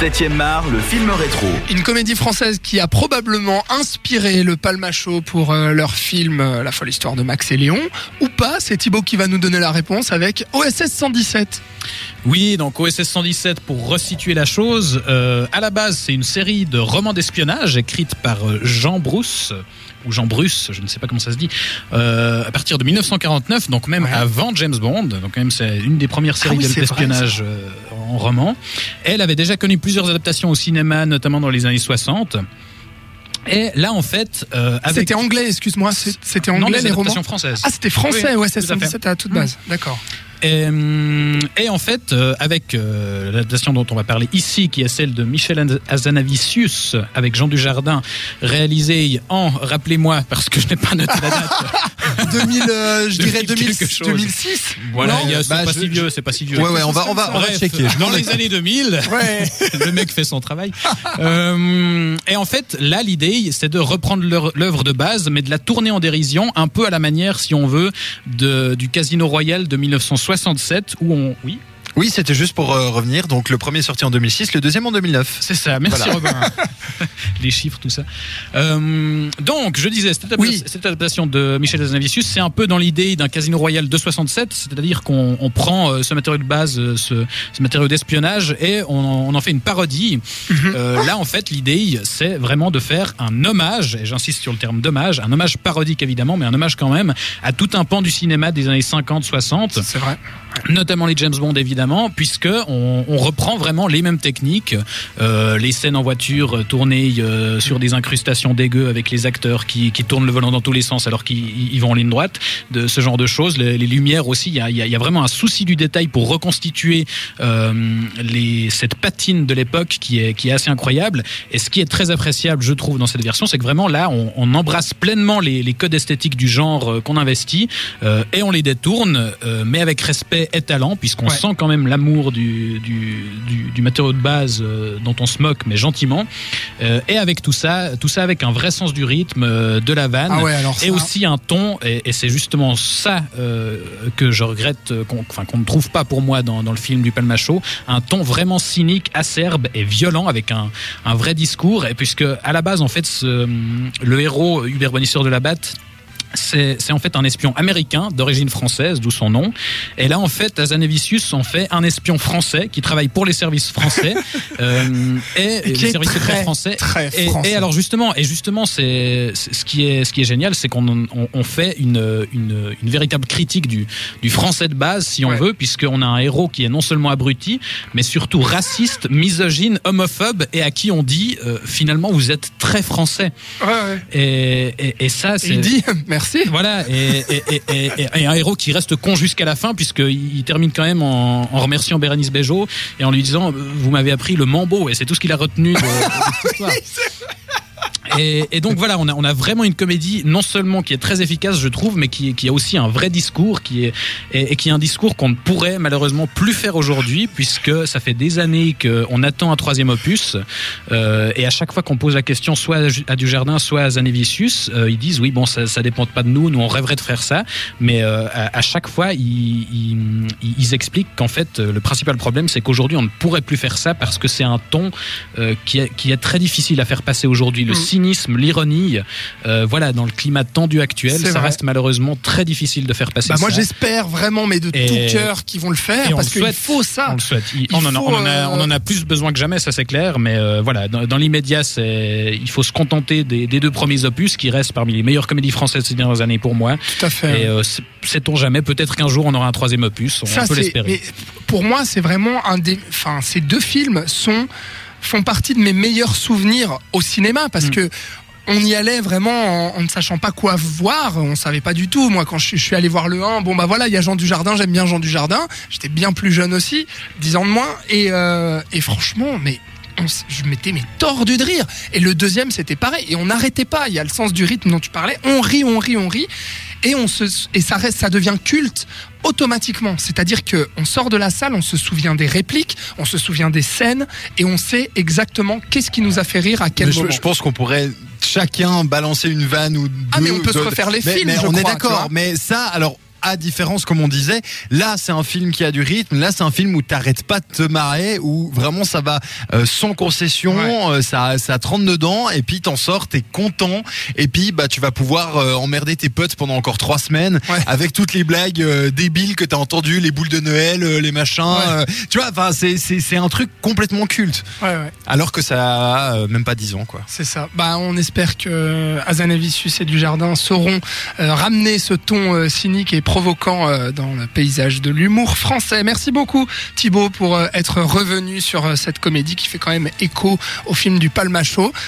7ème art, le film rétro. Une comédie française qui a probablement inspiré le Palmacho pour euh, leur film euh, La folle histoire de Max et Léon. Ou pas, c'est Thibaut qui va nous donner la réponse avec OSS 117. Oui, donc OSS 117, pour resituer la chose, euh, à la base, c'est une série de romans d'espionnage écrite par Jean Brousse, ou Jean Bruce, je ne sais pas comment ça se dit, euh, à partir de 1949, donc même Ouais. avant James Bond. Donc quand même, c'est une des premières séries Ah oui, d'espionnage en roman. Elle avait déjà connu plusieurs adaptations au cinéma, notamment dans les années 60. Et là, en fait, euh, avec... C'était anglais, excuse-moi, c'est- c'était anglais des les romans adaptations françaises. Ah, c'était français, Oui, à fait. 117 à toute base. D'accord. Et, et en fait, euh, avec euh, l'adaptation dont on va parler ici, qui est celle de Michel Azanavicius avec Jean Dujardin, réalisée en, rappelez-moi, parce que je n'ai pas noté la date. 2000, euh, je dirais 2000 quelque 2000, chose. 2006 voilà, Non il y a- c'est Bah, pas je- si vieux, c'est pas si vieux. Ouais, ouais, on va, on va, on va Bref, checker. dans les années 2000, Ouais. le mec fait son travail. Euh, et en fait, là, l'idée, c'est de reprendre l'œuvre de base, mais de la tourner en dérision, un peu à la manière, si on veut, de, du Casino Royal de 1967, où on, oui, Oui, c'était juste pour euh, revenir. Donc, le premier sorti en 2006, le deuxième en 2009. C'est ça, merci Voilà. Robin. Les chiffres, tout ça. Euh, donc, je disais, cette, Oui. adaptation de Michel Hazanavicius, c'est un peu dans l'idée d'un Casino Royal de 67, c'est-à-dire qu'on on prend euh, ce matériau de base, ce, ce matériau d'espionnage, et on, en- on en fait une parodie. Euh, là, en fait, l'idée, c'est vraiment de faire un hommage, et j'insiste sur le terme d'hommage, un hommage parodique évidemment, mais un hommage quand même à tout un pan du cinéma des années 50-60 C'est vrai. notamment les James Bond évidemment, puisque on, on reprend vraiment les mêmes techniques, euh, les scènes en voiture tournées euh, sur des incrustations dégueu avec les acteurs qui, qui tournent le volant dans tous les sens alors qu'ils ils vont en ligne droite, de ce genre de choses, les, les lumières aussi, il y a, il y a- il y a vraiment un souci du détail pour reconstituer euh, les, cette patine de l'époque qui est, qui est assez incroyable. Et ce qui est très appréciable, je trouve, dans cette version, c'est que vraiment là, on, on embrasse pleinement les, les codes esthétiques du genre qu'on investit et on les détourne, mais avec respect et talent, puisqu'on Ouais. sent quand même l'amour du, du, du, du matériau de base euh, dont on se moque, mais gentiment. Euh, et avec tout ça, tout ça avec un vrai sens du rythme, euh, de la vanne. Ah ouais, alors Et aussi un ton, et, et c'est justement ça que je regrette, qu'on enfin, ne trouve pas pour moi dans, dans le film du Palmacho, un ton vraiment cynique, acerbe et violent avec un, un vrai discours. Et puisque à la base, en fait, ce, le héros Hubert Bonisseur de la Batte c'est en fait un espion américain d'origine française, d'où son nom. Et là, en fait, Azanavicius en fait un espion français qui travaille pour les services français euh, et, Et qui les est services très, français. très Et, français. et alors justement, et justement, c'est ce qui est ce qui est génial, c'est qu'on on, on fait une, une une véritable critique du du français de base, si on Ouais. veut, puisqu'on a un héros qui est non seulement abruti, mais surtout raciste, misogyne, homophobe, et à qui on dit euh, finalement vous êtes très français. Ouais, ouais. Et, et, et ça, c'est il dit merci. voilà, et, et, et, et- et- et un héros qui reste con jusqu'à la fin, puisqu'il il termine quand même en, en remerciant Bérénice Bejo et en lui disant euh, Vous m'avez appris le mambo, et c'est tout ce qu'il a retenu de, de cette histoire. Et, et donc voilà, on a, on a vraiment une comédie non seulement qui est très efficace, je trouve, mais qui, qui a aussi un vrai discours, qui est et, et qui est un discours qu'on ne pourrait malheureusement plus faire aujourd'hui, puisque ça fait des années qu'on attend un troisième opus, euh, et à chaque fois qu'on pose la question, soit à Dujardin, soit à Zanevicius, euh, ils disent oui, bon, ça, ça dépend pas de nous, nous on rêverait de faire ça, mais euh, à, à chaque fois, ils, ils, ils expliquent qu'en fait, euh, le principal problème, c'est qu'aujourd'hui, on ne pourrait plus faire ça parce que c'est un ton euh, qui, est, qui est très difficile à faire passer aujourd'hui. Le Mm. Cynisme, l'ironie, euh, voilà, dans le climat tendu actuel, ça vrai. reste malheureusement très difficile de faire passer Bah moi ça. j'espère vraiment, mais de Et- tout cœur, qu'ils vont le faire parce qu'il faut ça. On le souhaite. Il- Il on, en a, faut, on, en a, on en a plus besoin que jamais, ça c'est clair. Mais euh, voilà, dans, dans l'immédiat, il faut se contenter des, des deux premiers opus qui restent parmi les meilleures comédies françaises ces dernières années pour moi. Tout à fait. Et euh, sait-on jamais, peut-être qu'un jour on aura un troisième opus. On Ça, peut l'espérer. pour moi, c'est vraiment un des. Enfin, ces deux films sont font partie de mes meilleurs souvenirs au cinéma parce Mm. que. On y allait vraiment en, en ne sachant pas quoi voir, on savait pas du tout. Moi, quand je, suis- je suis allé voir le 1, bon bah voilà, il y a Jean Dujardin, j'aime bien Jean Dujardin. J'étais bien plus jeune aussi, 10 ans de moins, et, euh, et franchement, mais on je m'étais mais tordu de rire. Et le deuxième, c'était pareil, et on n'arrêtait pas. Il y a le sens du rythme dont tu parlais. On rit, on rit, on rit, et on se et ça reste, ça devient culte automatiquement. C'est-à-dire que on sort de la salle, on se souvient des répliques, on se souvient des scènes, et on sait exactement qu'est-ce qui nous a fait rire à quel Mais moment. je pense qu'on pourrait chacun balancer une vanne ou deux. Ah, mais on peut se refaire les films, mais je on est crois, d'accord. Mais ça, alors. À différence, comme on disait, là c'est un film qui a du rythme, là c'est un film où t'arrêtes pas de te marrer, où vraiment ça va euh, sans concession, Ouais. euh, ça, ça te rentre dedans, et puis t'en sors, t'es content, et puis bah tu vas pouvoir euh, emmerder tes potes pendant encore trois semaines Ouais. avec toutes les blagues débiles que t'as entendues, les boules de Noël, les machins, Ouais. tu vois, enfin c'est c'est un truc complètement culte, alors que ça a même pas 10 ans quoi. C'est ça. Bah, on espère que Azanavicius et Dujardin sauront ramener ce ton cynique et provoquant euh, dans le paysage de l'humour français. Merci beaucoup Thibaut pour euh, être revenu sur euh, cette comédie qui fait quand même écho au film du Palmacho.